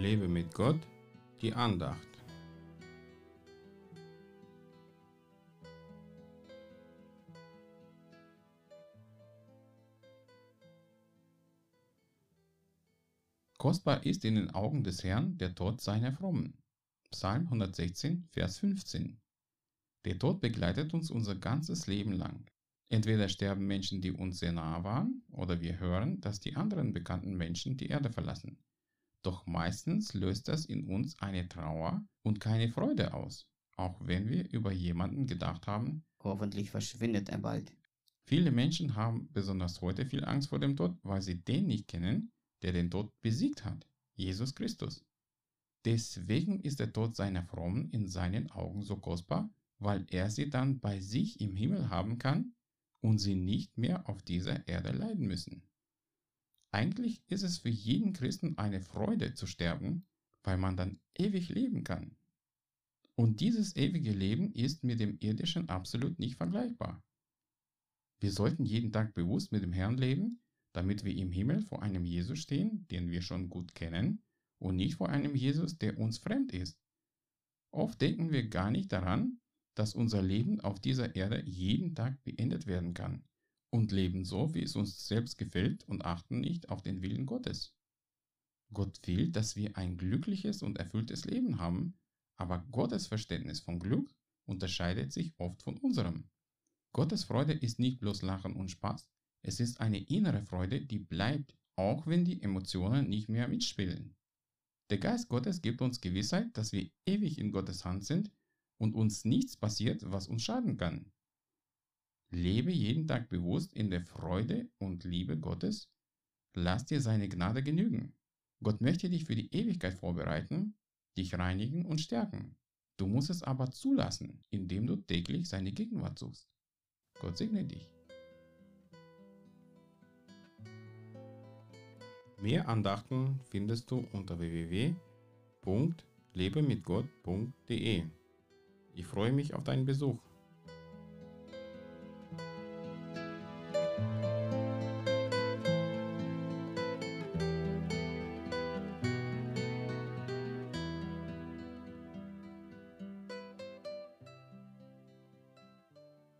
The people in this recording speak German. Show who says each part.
Speaker 1: Lebe mit Gott, die Andacht. Kostbar ist in den Augen des Herrn der Tod seiner Frommen. Psalm 116, Vers 15. Der Tod begleitet uns unser ganzes Leben lang. Entweder sterben Menschen, die uns sehr nahe waren, oder wir hören, dass die anderen bekannten Menschen die Erde verlassen. Doch meistens löst das in uns eine Trauer und keine Freude aus, auch wenn wir über jemanden gedacht haben,
Speaker 2: hoffentlich verschwindet er bald.
Speaker 1: Viele Menschen haben besonders heute viel Angst vor dem Tod, weil sie den nicht kennen, der den Tod besiegt hat, Jesus Christus. Deswegen ist der Tod seiner Frommen in seinen Augen so kostbar, weil er sie dann bei sich im Himmel haben kann und sie nicht mehr auf dieser Erde leiden müssen. Eigentlich ist es für jeden Christen eine Freude zu sterben, weil man dann ewig leben kann. Und dieses ewige Leben ist mit dem irdischen absolut nicht vergleichbar. Wir sollten jeden Tag bewusst mit dem Herrn leben, damit wir im Himmel vor einem Jesus stehen, den wir schon gut kennen, und nicht vor einem Jesus, der uns fremd ist. Oft denken wir gar nicht daran, dass unser Leben auf dieser Erde jeden Tag beendet werden kann und leben so, wie es uns selbst gefällt und achten nicht auf den Willen Gottes. Gott will, dass wir ein glückliches und erfülltes Leben haben, aber Gottes Verständnis von Glück unterscheidet sich oft von unserem. Gottes Freude ist nicht bloß Lachen und Spaß, es ist eine innere Freude, die bleibt, auch wenn die Emotionen nicht mehr mitspielen. Der Geist Gottes gibt uns Gewissheit, dass wir ewig in Gottes Hand sind und uns nichts passiert, was uns schaden kann. Lebe jeden Tag bewusst in der Freude und Liebe Gottes. Lass dir seine Gnade genügen. Gott möchte dich für die Ewigkeit vorbereiten, dich reinigen und stärken. Du musst es aber zulassen, indem du täglich seine Gegenwart suchst. Gott segne dich. Mehr Andachten findest du unter www.lebemitgott.de. Ich freue mich auf deinen Besuch.